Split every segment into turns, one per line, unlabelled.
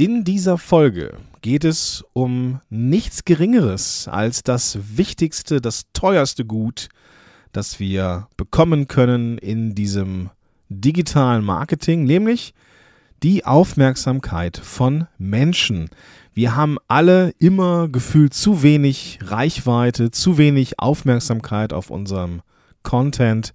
In dieser Folge geht es um nichts Geringeres als das wichtigste, das teuerste Gut, das wir bekommen können in diesem digitalen Marketing, nämlich die Aufmerksamkeit von Menschen. Wir haben alle immer gefühlt zu wenig Reichweite, zu wenig Aufmerksamkeit auf unserem Content,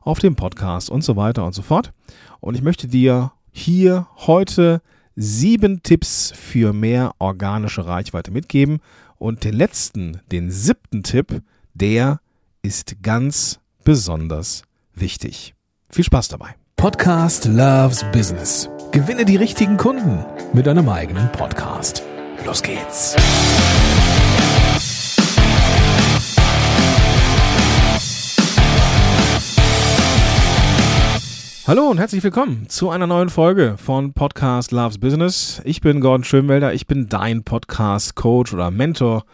auf dem Podcast und so weiter und so fort. Und ich möchte dir hier heute sieben Tipps für mehr organische Reichweite mitgeben. Und den letzten, den siebten Tipp, der ist ganz besonders wichtig. Viel Spaß dabei.
Podcast Loves Business. Gewinne die richtigen Kunden mit deinem eigenen Podcast. Los geht's.
Hallo und herzlich willkommen zu einer neuen Folge von Podcast Loves Business. Ich bin Gordon Schönwelder, ich bin dein Podcast Coach oder Mentor,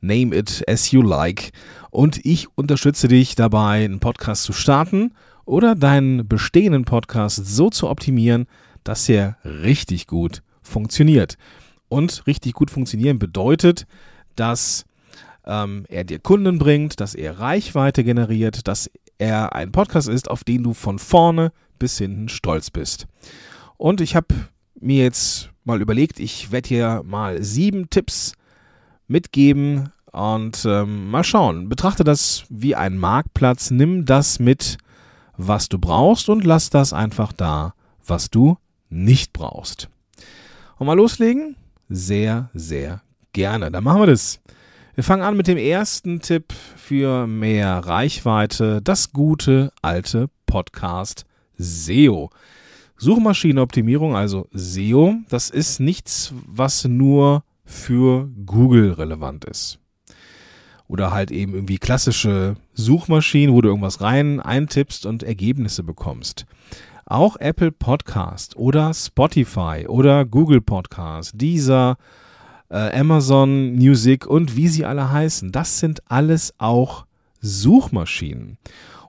name it as you like. Und ich unterstütze dich dabei, einen Podcast zu starten oder deinen bestehenden Podcast so zu optimieren, dass er richtig gut funktioniert. Und richtig gut funktionieren bedeutet, dass ähm, er dir Kunden bringt, dass er Reichweite generiert, dass er ein Podcast ist, auf den du von vorne bis hinten stolz bist. Und ich habe mir jetzt mal überlegt, ich werde hier mal sieben Tipps mitgeben und ähm, mal schauen. Betrachte das wie ein Marktplatz, nimm das mit, was du brauchst und lass das einfach da, was du nicht brauchst. Und mal loslegen? Sehr, sehr gerne. Dann machen wir das. Wir fangen an mit dem ersten Tipp für mehr Reichweite, das gute alte Podcast SEO. Suchmaschinenoptimierung, also SEO, das ist nichts, was nur für Google relevant ist. Oder halt eben irgendwie klassische Suchmaschinen, wo du irgendwas rein eintippst und Ergebnisse bekommst. Auch Apple Podcast oder Spotify oder Google Podcast, dieser äh, Amazon Music und wie sie alle heißen, das sind alles auch Suchmaschinen.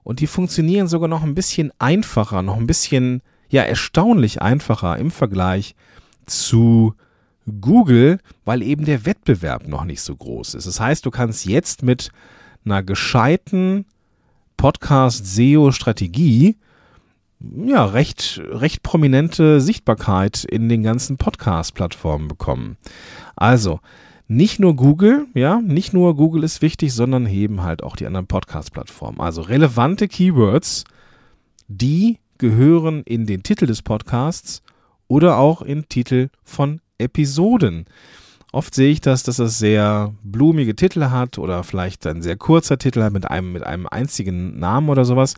Und die funktionieren sogar noch ein bisschen einfacher, noch ein bisschen, ja, erstaunlich einfacher im Vergleich zu Google, weil eben der Wettbewerb noch nicht so groß ist. Das heißt, du kannst jetzt mit einer gescheiten Podcast-SEO-Strategie ja, recht, recht prominente Sichtbarkeit in den ganzen Podcast-Plattformen bekommen. Also, nicht nur Google, ja, nicht nur Google ist wichtig, sondern eben halt auch die anderen Podcast-Plattformen. Also relevante Keywords, die gehören in den Titel des Podcasts oder auch in Titel von Episoden. Oft sehe ich das, dass das sehr blumige Titel hat oder vielleicht ein sehr kurzer Titel mit einem, mit einem einzigen Namen oder sowas.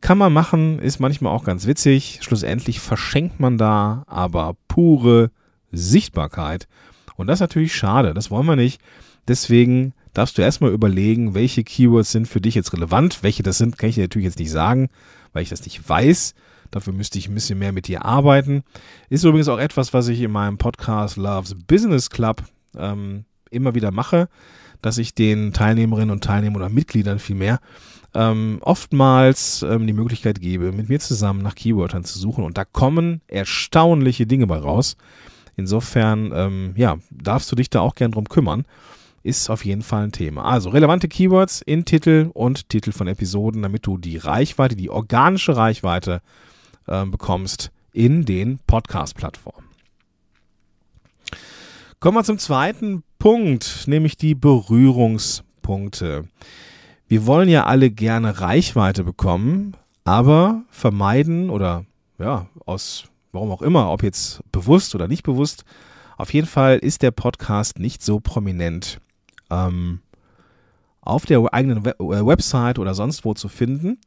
Kann man machen, ist manchmal auch ganz witzig. Schlussendlich verschenkt man da aber pure Sichtbarkeit. Und das ist natürlich schade, das wollen wir nicht. Deswegen darfst du erstmal überlegen, welche Keywords sind für dich jetzt relevant. Welche das sind, kann ich dir natürlich jetzt nicht sagen, weil ich das nicht weiß. Dafür müsste ich ein bisschen mehr mit dir arbeiten. Ist übrigens auch etwas, was ich in meinem Podcast Loves Business Club ähm, immer wieder mache, dass ich den Teilnehmerinnen und Teilnehmern oder Mitgliedern vielmehr ähm, oftmals ähm, die Möglichkeit gebe, mit mir zusammen nach Keywörtern zu suchen. Und da kommen erstaunliche Dinge bei raus. Insofern, ähm, ja, darfst du dich da auch gern drum kümmern. Ist auf jeden Fall ein Thema. Also relevante Keywords in Titel und Titel von Episoden, damit du die Reichweite, die organische Reichweite äh, bekommst in den Podcast-Plattformen. Kommen wir zum zweiten Punkt, nämlich die Berührungspunkte. Wir wollen ja alle gerne Reichweite bekommen, aber vermeiden oder ja, aus warum auch immer, ob jetzt bewusst oder nicht bewusst. Auf jeden Fall ist der Podcast nicht so prominent ähm, auf der eigenen Web äh, Website oder sonst wo zu finden.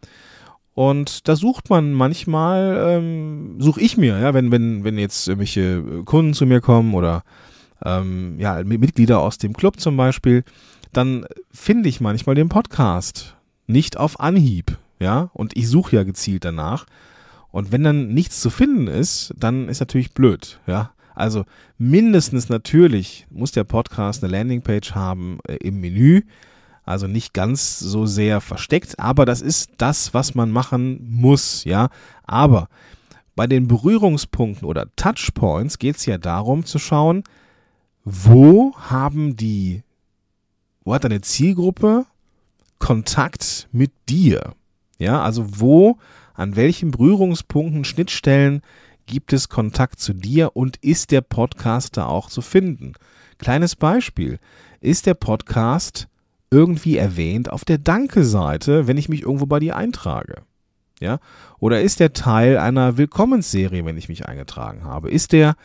Und da sucht man manchmal, ähm, suche ich mir, ja, wenn, wenn, wenn jetzt irgendwelche Kunden zu mir kommen oder ähm, ja, Mitglieder aus dem Club zum Beispiel, dann finde ich manchmal den Podcast nicht auf Anhieb, ja, und ich suche ja gezielt danach. Und wenn dann nichts zu finden ist, dann ist natürlich blöd, ja. Also mindestens natürlich muss der Podcast eine Landingpage haben äh, im Menü. Also nicht ganz so sehr versteckt, aber das ist das, was man machen muss, ja. Aber bei den Berührungspunkten oder Touchpoints geht es ja darum zu schauen, wo haben die, wo hat deine Zielgruppe Kontakt mit dir? Ja, also wo, an welchen Berührungspunkten, Schnittstellen gibt es Kontakt zu dir und ist der Podcast da auch zu finden? Kleines Beispiel. Ist der Podcast irgendwie erwähnt auf der Danke-Seite, wenn ich mich irgendwo bei dir eintrage? Ja? Oder ist der Teil einer Willkommensserie, wenn ich mich eingetragen habe? Ist der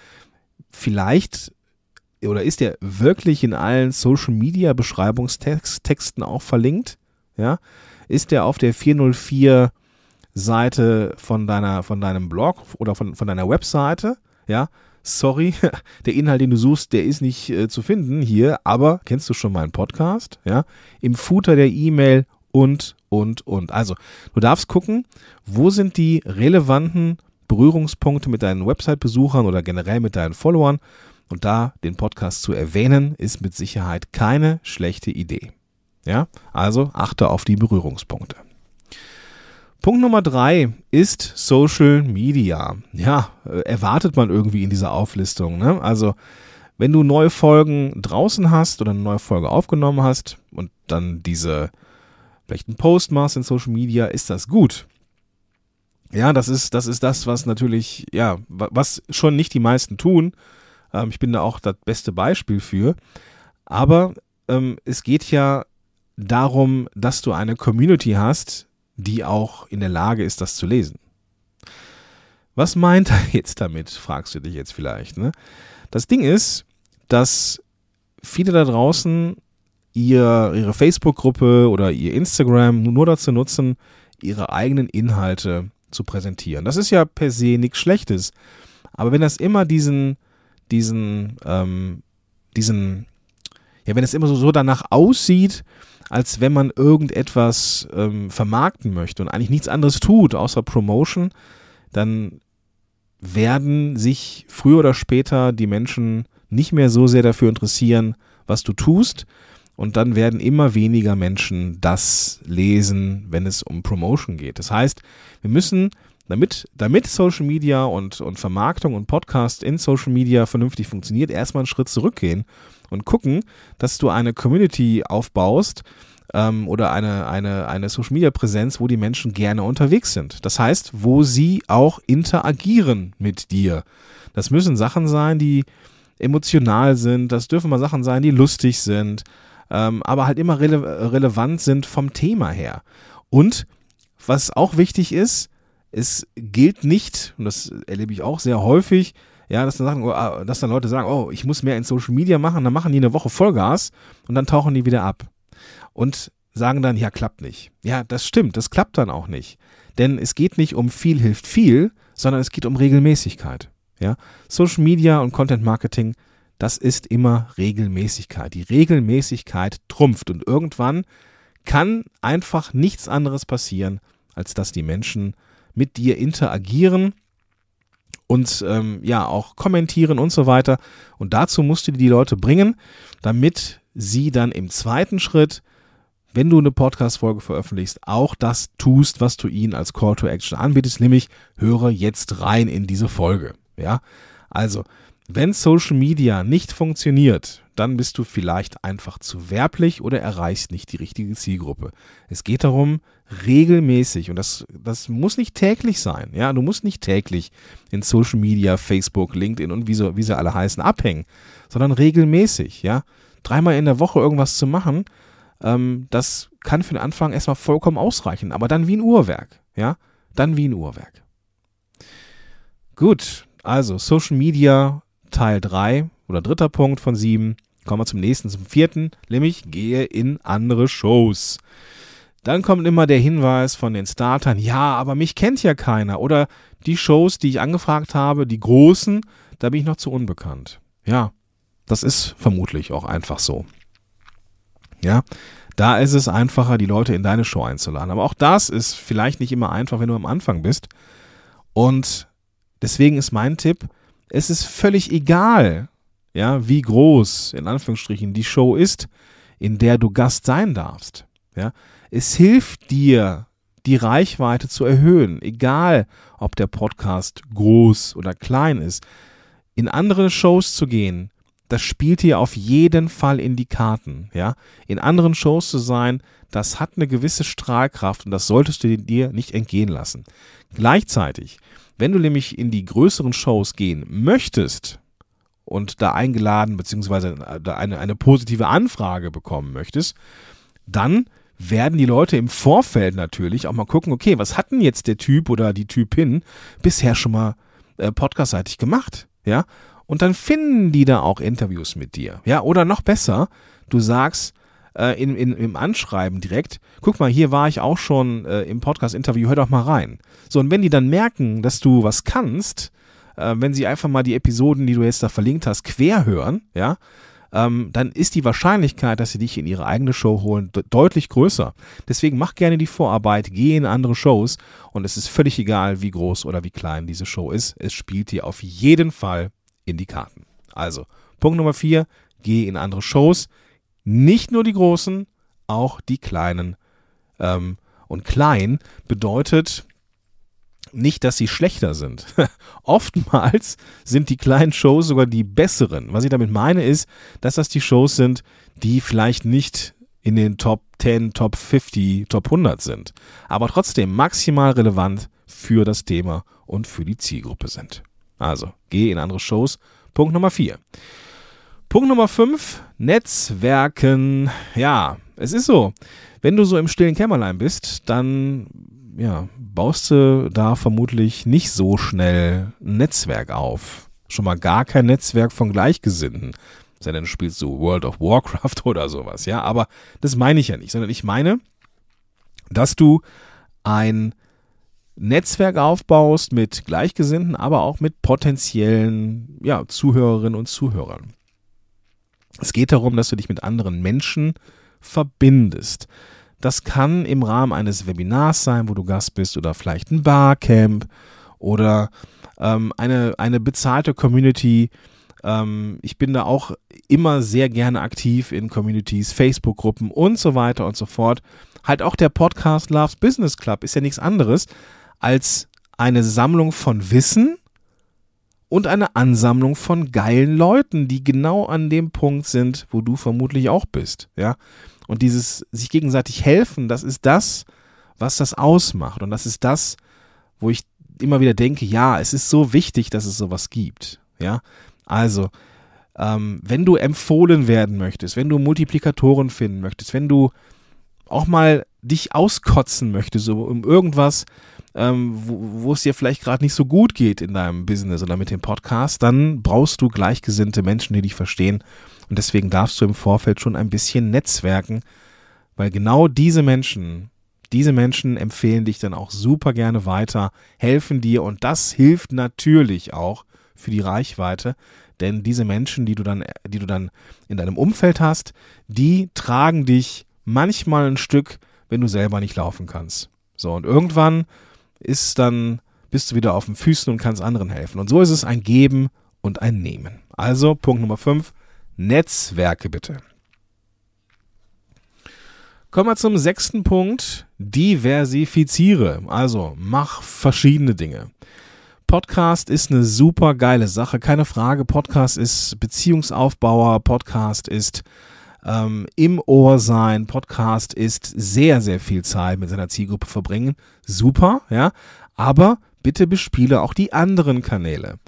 vielleicht oder ist der wirklich in allen Social Media Beschreibungstexten auch verlinkt? Ja? Ist der auf der 404 Seite von von deinem Blog oder von, von deiner Webseite? Ja? Sorry, der Inhalt, den du suchst, der ist nicht äh, zu finden hier, aber kennst du schon meinen Podcast? Ja? Im Footer der E-Mail und, und, und. Also, du darfst gucken, wo sind die relevanten Berührungspunkte mit deinen Website-Besuchern oder generell mit deinen Followern. Und da den Podcast zu erwähnen, ist mit Sicherheit keine schlechte Idee. Ja, also achte auf die Berührungspunkte. Punkt Nummer drei ist Social Media. Ja, äh, erwartet man irgendwie in dieser Auflistung. Ne? Also, wenn du neue Folgen draußen hast oder eine neue Folge aufgenommen hast und dann diese vielleicht einen Post machst in Social Media, ist das gut. Ja, das ist, das ist das, was natürlich, ja, was schon nicht die meisten tun. Ähm, ich bin da auch das beste Beispiel für. Aber ähm, es geht ja darum, dass du eine Community hast, die auch in der Lage ist, das zu lesen. Was meint er jetzt damit, fragst du dich jetzt vielleicht. Ne? Das Ding ist, dass viele da draußen ihr, ihre Facebook-Gruppe oder ihr Instagram nur dazu nutzen, ihre eigenen Inhalte zu präsentieren. Das ist ja per se nichts Schlechtes. Aber wenn das immer diesen, diesen, ähm, diesen, ja, wenn es immer so, so danach aussieht, als wenn man irgendetwas ähm, vermarkten möchte und eigentlich nichts anderes tut außer Promotion, dann werden sich früher oder später die Menschen nicht mehr so sehr dafür interessieren, was du tust, und dann werden immer weniger Menschen das lesen, wenn es um Promotion geht. Das heißt, wir müssen, damit, damit Social Media und, und Vermarktung und Podcast in Social Media vernünftig funktioniert, erstmal einen Schritt zurückgehen und gucken, dass du eine Community aufbaust, ähm, oder eine, eine, eine Social Media Präsenz, wo die Menschen gerne unterwegs sind. Das heißt, wo sie auch interagieren mit dir. Das müssen Sachen sein, die emotional sind, das dürfen mal Sachen sein, die lustig sind, ähm, aber halt immer rele relevant sind vom Thema her. Und was auch wichtig ist, es gilt nicht, und das erlebe ich auch sehr häufig, ja, dass dann, sagen, oh, dass dann Leute sagen, oh, ich muss mehr in Social Media machen, dann machen die eine Woche Vollgas und dann tauchen die wieder ab. Und sagen dann, ja, klappt nicht. Ja, das stimmt, das klappt dann auch nicht. Denn es geht nicht um viel hilft viel, sondern es geht um Regelmäßigkeit. Ja, Social Media und Content Marketing das ist immer Regelmäßigkeit. Die Regelmäßigkeit trumpft und irgendwann kann einfach nichts anderes passieren, als dass die Menschen mit dir interagieren und ähm, ja auch kommentieren und so weiter. Und dazu musst du die Leute bringen, damit sie dann im zweiten Schritt, wenn du eine Podcast-Folge veröffentlichst, auch das tust, was du ihnen als Call to Action anbietest, nämlich höre jetzt rein in diese Folge. Ja, also wenn Social Media nicht funktioniert, dann bist du vielleicht einfach zu werblich oder erreichst nicht die richtige Zielgruppe. Es geht darum, regelmäßig, und das, das muss nicht täglich sein, ja, du musst nicht täglich in Social Media, Facebook, LinkedIn und wie, so, wie sie alle heißen, abhängen, sondern regelmäßig, ja. Dreimal in der Woche irgendwas zu machen, ähm, das kann für den Anfang erstmal vollkommen ausreichen, aber dann wie ein Uhrwerk, ja, dann wie ein Uhrwerk. Gut, also Social Media Teil 3 oder dritter Punkt von 7. Kommen wir zum nächsten, zum vierten, nämlich gehe in andere Shows. Dann kommt immer der Hinweis von den Startern, ja, aber mich kennt ja keiner. Oder die Shows, die ich angefragt habe, die großen, da bin ich noch zu unbekannt. Ja, das ist vermutlich auch einfach so. Ja, da ist es einfacher, die Leute in deine Show einzuladen. Aber auch das ist vielleicht nicht immer einfach, wenn du am Anfang bist. Und deswegen ist mein Tipp, es ist völlig egal, ja, wie groß, in Anführungsstrichen, die Show ist, in der du Gast sein darfst. Ja. Es hilft dir die Reichweite zu erhöhen, egal ob der Podcast groß oder klein ist. In andere Shows zu gehen, das spielt dir auf jeden Fall in die Karten, ja. In anderen Shows zu sein, das hat eine gewisse Strahlkraft und das solltest du dir nicht entgehen lassen. Gleichzeitig, wenn du nämlich in die größeren Shows gehen möchtest und da eingeladen bzw. eine, eine positive Anfrage bekommen möchtest, dann werden die Leute im Vorfeld natürlich auch mal gucken, okay, was hat denn jetzt der Typ oder die Typin bisher schon mal äh, podcastseitig gemacht? Ja, und dann finden die da auch Interviews mit dir. Ja, oder noch besser, du sagst äh, in, in, im Anschreiben direkt, guck mal, hier war ich auch schon äh, im Podcast-Interview, hör doch mal rein. So, und wenn die dann merken, dass du was kannst, äh, wenn sie einfach mal die Episoden, die du jetzt da verlinkt hast, quer hören, ja, ähm, dann ist die Wahrscheinlichkeit, dass sie dich in ihre eigene Show holen, de deutlich größer. Deswegen mach gerne die Vorarbeit, geh in andere Shows und es ist völlig egal, wie groß oder wie klein diese Show ist. Es spielt dir auf jeden Fall in die Karten. Also, Punkt Nummer vier, geh in andere Shows. Nicht nur die großen, auch die kleinen. Ähm, und klein bedeutet nicht, dass sie schlechter sind. Oftmals sind die kleinen Shows sogar die besseren. Was ich damit meine ist, dass das die Shows sind, die vielleicht nicht in den Top 10, Top 50, Top 100 sind, aber trotzdem maximal relevant für das Thema und für die Zielgruppe sind. Also, geh in andere Shows. Punkt Nummer 4. Punkt Nummer 5, Netzwerken. Ja, es ist so. Wenn du so im stillen Kämmerlein bist, dann ja, baust du da vermutlich nicht so schnell ein Netzwerk auf. Schon mal gar kein Netzwerk von Gleichgesinnten. Sei denn, du spielst so World of Warcraft oder sowas, ja. Aber das meine ich ja nicht, sondern ich meine, dass du ein Netzwerk aufbaust mit Gleichgesinnten, aber auch mit potenziellen ja, Zuhörerinnen und Zuhörern. Es geht darum, dass du dich mit anderen Menschen verbindest. Das kann im Rahmen eines Webinars sein, wo du Gast bist, oder vielleicht ein Barcamp oder ähm, eine, eine bezahlte Community. Ähm, ich bin da auch immer sehr gerne aktiv in Communities, Facebook-Gruppen und so weiter und so fort. Halt auch der Podcast Loves Business Club ist ja nichts anderes als eine Sammlung von Wissen und eine Ansammlung von geilen Leuten, die genau an dem Punkt sind, wo du vermutlich auch bist, ja. Und dieses sich gegenseitig helfen, das ist das, was das ausmacht. Und das ist das, wo ich immer wieder denke, ja, es ist so wichtig, dass es sowas gibt, ja. Also, ähm, wenn du empfohlen werden möchtest, wenn du Multiplikatoren finden möchtest, wenn du auch mal dich auskotzen möchtest, so um irgendwas, ähm, wo, es dir vielleicht gerade nicht so gut geht in deinem Business oder mit dem Podcast, dann brauchst du gleichgesinnte Menschen, die dich verstehen. Und deswegen darfst du im Vorfeld schon ein bisschen netzwerken, weil genau diese Menschen, diese Menschen empfehlen dich dann auch super gerne weiter, helfen dir und das hilft natürlich auch für die Reichweite, denn diese Menschen, die du dann, die du dann in deinem Umfeld hast, die tragen dich manchmal ein Stück, wenn du selber nicht laufen kannst. So, und irgendwann ist dann, bist du wieder auf den Füßen und kannst anderen helfen. Und so ist es ein Geben und ein Nehmen. Also Punkt Nummer 5, Netzwerke bitte. Kommen wir zum sechsten Punkt, diversifiziere. Also mach verschiedene Dinge. Podcast ist eine super geile Sache, keine Frage. Podcast ist Beziehungsaufbauer, Podcast ist ähm, im Ohr sein. Podcast ist sehr, sehr viel Zeit mit seiner Zielgruppe verbringen. Super, ja. Aber bitte bespiele auch die anderen Kanäle.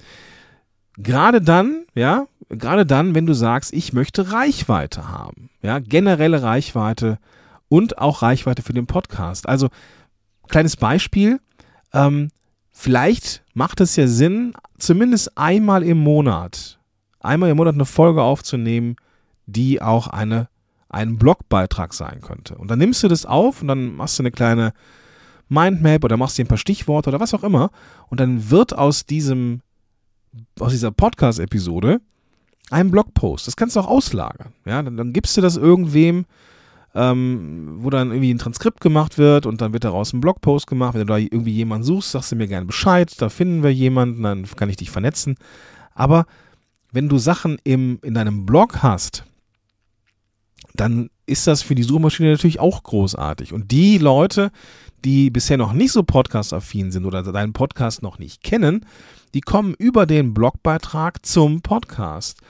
Gerade dann, ja, gerade dann, wenn du sagst, ich möchte Reichweite haben, ja, generelle Reichweite und auch Reichweite für den Podcast. Also, kleines Beispiel, ähm, vielleicht macht es ja Sinn, zumindest einmal im Monat, einmal im Monat eine Folge aufzunehmen, die auch eine, ein Blogbeitrag sein könnte. Und dann nimmst du das auf und dann machst du eine kleine Mindmap oder machst dir ein paar Stichworte oder was auch immer. Und dann wird aus diesem, aus dieser Podcast-Episode ein Blogpost. Das kannst du auch auslagern. Ja, dann, dann gibst du das irgendwem, ähm, wo dann irgendwie ein Transkript gemacht wird und dann wird daraus ein Blogpost gemacht. Wenn du da irgendwie jemanden suchst, sagst du mir gerne Bescheid, da finden wir jemanden, dann kann ich dich vernetzen. Aber wenn du Sachen im, in deinem Blog hast, dann ist das für die Suchmaschine natürlich auch großartig. Und die Leute, die bisher noch nicht so podcast-affin sind oder deinen Podcast noch nicht kennen, die kommen über den Blogbeitrag zum Podcast.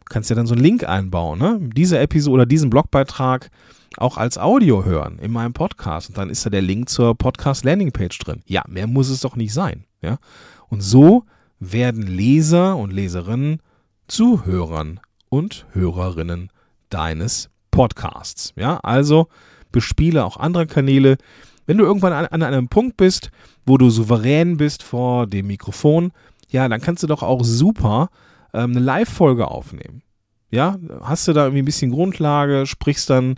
Du kannst ja dann so einen Link einbauen, ne? Diese Episode oder diesen Blogbeitrag auch als Audio hören in meinem Podcast. Und dann ist da der Link zur Podcast-Landingpage drin. Ja, mehr muss es doch nicht sein. Ja? Und so werden Leser und Leserinnen zu Hörern und Hörerinnen deines Podcasts. Ja, also bespiele auch andere Kanäle. Wenn du irgendwann an, an einem Punkt bist, wo du souverän bist vor dem Mikrofon, ja, dann kannst du doch auch super ähm, eine Live-Folge aufnehmen. Ja, hast du da irgendwie ein bisschen Grundlage, sprichst dann,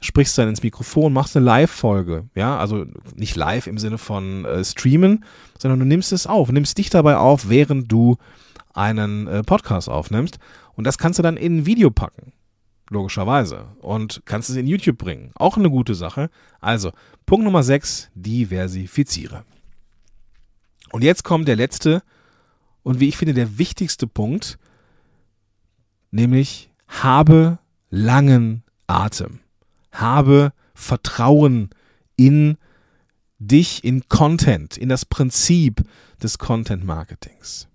sprichst dann ins Mikrofon, machst eine Live-Folge. Ja, also nicht live im Sinne von äh, streamen, sondern du nimmst es auf, nimmst dich dabei auf, während du einen äh, Podcast aufnimmst. Und das kannst du dann in ein Video packen. Logischerweise. Und kannst es in YouTube bringen. Auch eine gute Sache. Also, Punkt Nummer 6, diversifiziere. Und jetzt kommt der letzte und wie ich finde der wichtigste Punkt, nämlich habe langen Atem. Habe Vertrauen in dich, in Content, in das Prinzip des Content Marketings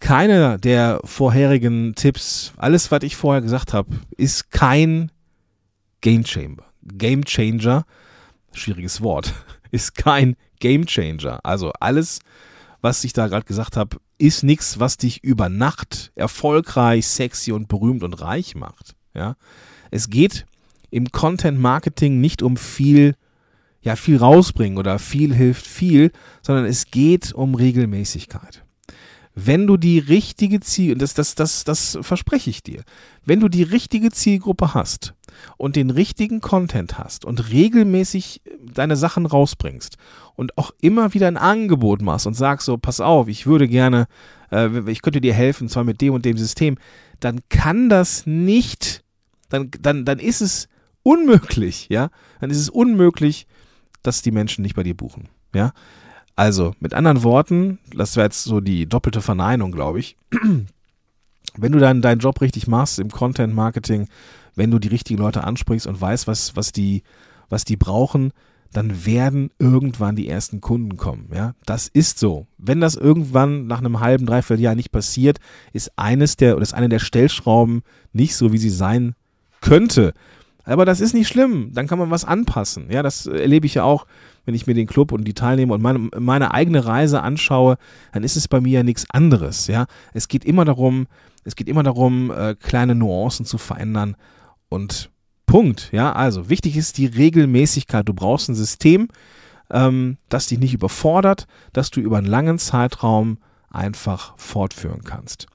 keine der vorherigen Tipps, alles, was ich vorher gesagt habe, ist kein Game Changer. Game Changer, schwieriges Wort, ist kein Game Changer. Also alles, was ich da gerade gesagt habe, ist nichts, was dich über Nacht erfolgreich, sexy und berühmt und reich macht. Ja? Es geht im Content Marketing nicht um viel, ja, viel rausbringen oder viel hilft viel, sondern es geht um Regelmäßigkeit wenn du die richtige Ziel, das, das, das, das verspreche ich dir, wenn du die richtige Zielgruppe hast und den richtigen Content hast und regelmäßig deine Sachen rausbringst und auch immer wieder ein Angebot machst und sagst so, pass auf, ich würde gerne, äh, ich könnte dir helfen, zwar mit dem und dem System, dann kann das nicht, dann, dann, dann ist es unmöglich, ja, dann ist es unmöglich, dass die Menschen nicht bei dir buchen, ja. Also, mit anderen Worten, das wäre jetzt so die doppelte Verneinung, glaube ich. Wenn du dann deinen Job richtig machst im Content Marketing, wenn du die richtigen Leute ansprichst und weißt, was, was, die, was die brauchen, dann werden irgendwann die ersten Kunden kommen. Ja, das ist so. Wenn das irgendwann nach einem halben, dreiviertel Jahr nicht passiert, ist eines der oder ist eine der Stellschrauben nicht so, wie sie sein könnte. Aber das ist nicht schlimm. Dann kann man was anpassen. Ja, das erlebe ich ja auch wenn ich mir den Club und die Teilnehmer und meine, meine eigene Reise anschaue, dann ist es bei mir ja nichts anderes. Ja, es geht immer darum, es geht immer darum, äh, kleine Nuancen zu verändern und Punkt. Ja, also wichtig ist die Regelmäßigkeit. Du brauchst ein System, ähm, das dich nicht überfordert, dass du über einen langen Zeitraum einfach fortführen kannst.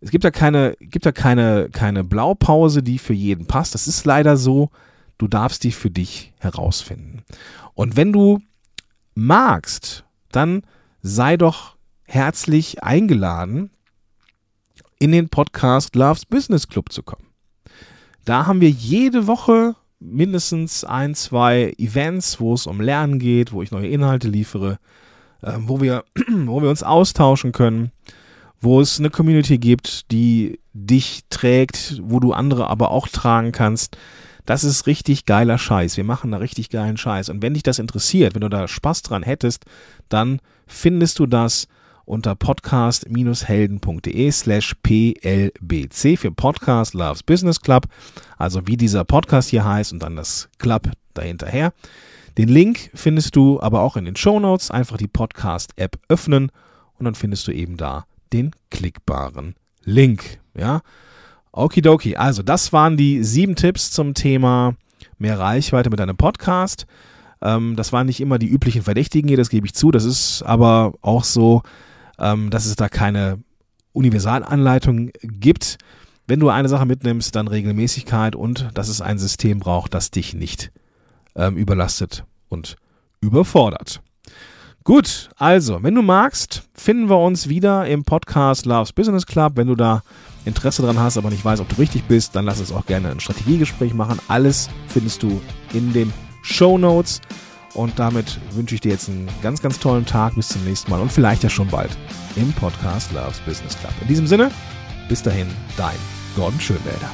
Es gibt da keine, gibt da keine, keine Blaupause, die für jeden passt. Das ist leider so. Du darfst die für dich herausfinden. Und wenn du magst, dann sei doch herzlich eingeladen, in den Podcast Loves Business Club zu kommen. Da haben wir jede Woche mindestens ein, zwei Events, wo es um Lernen geht, wo ich neue Inhalte liefere, äh, wo, wir, wo wir uns austauschen können, wo es eine Community gibt, die dich trägt, wo du andere aber auch tragen kannst. Das ist richtig geiler Scheiß. Wir machen da richtig geilen Scheiß. Und wenn dich das interessiert, wenn du da Spaß dran hättest, dann findest du das unter podcast-helden.de slash plbc für Podcast Loves Business Club. Also wie dieser Podcast hier heißt und dann das Club dahinterher. Den Link findest du aber auch in den Show Notes. Einfach die Podcast-App öffnen und dann findest du eben da den klickbaren Link. Ja, Okidoki, also das waren die sieben Tipps zum Thema mehr Reichweite mit einem Podcast. Ähm, das waren nicht immer die üblichen Verdächtigen hier, das gebe ich zu. Das ist aber auch so, ähm, dass es da keine Universalanleitung gibt. Wenn du eine Sache mitnimmst, dann Regelmäßigkeit und dass es ein System braucht, das dich nicht ähm, überlastet und überfordert. Gut, also, wenn du magst, finden wir uns wieder im Podcast Loves Business Club. Wenn du da Interesse dran hast, aber nicht weißt, ob du richtig bist, dann lass uns auch gerne ein Strategiegespräch machen. Alles findest du in den Show Notes. Und damit wünsche ich dir jetzt einen ganz, ganz tollen Tag. Bis zum nächsten Mal und vielleicht ja schon bald im Podcast Loves Business Club. In diesem Sinne, bis dahin, dein Gordon Schönwälder.